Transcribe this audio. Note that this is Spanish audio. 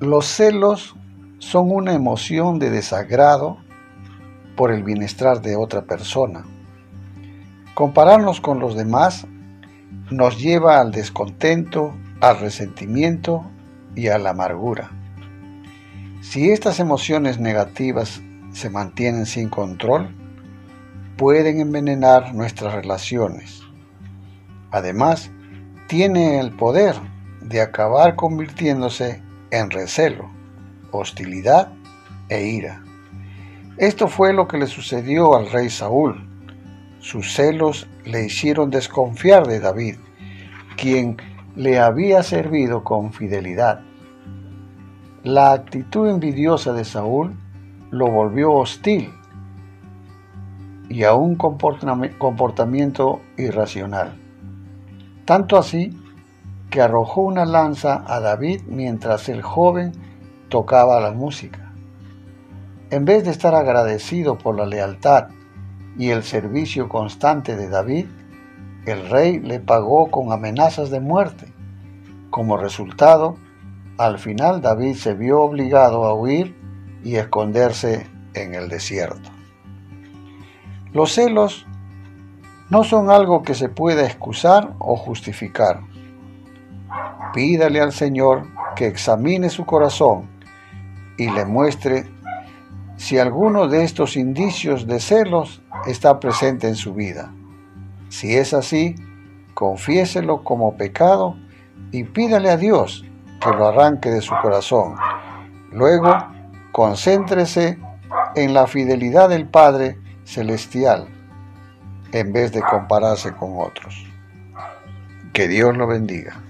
Los celos son una emoción de desagrado por el bienestar de otra persona. Compararnos con los demás nos lleva al descontento, al resentimiento y a la amargura. Si estas emociones negativas se mantienen sin control, pueden envenenar nuestras relaciones. Además, tienen el poder de acabar convirtiéndose en recelo, hostilidad e ira. Esto fue lo que le sucedió al rey Saúl. Sus celos le hicieron desconfiar de David, quien le había servido con fidelidad. La actitud envidiosa de Saúl lo volvió hostil y a un comportamiento irracional. Tanto así que arrojó una lanza a David mientras el joven tocaba la música. En vez de estar agradecido por la lealtad y el servicio constante de David, el rey le pagó con amenazas de muerte. Como resultado, al final David se vio obligado a huir y esconderse en el desierto. Los celos no son algo que se pueda excusar o justificar. Pídale al Señor que examine su corazón y le muestre si alguno de estos indicios de celos está presente en su vida. Si es así, confiéselo como pecado y pídale a Dios que lo arranque de su corazón. Luego, concéntrese en la fidelidad del Padre Celestial en vez de compararse con otros. Que Dios lo bendiga.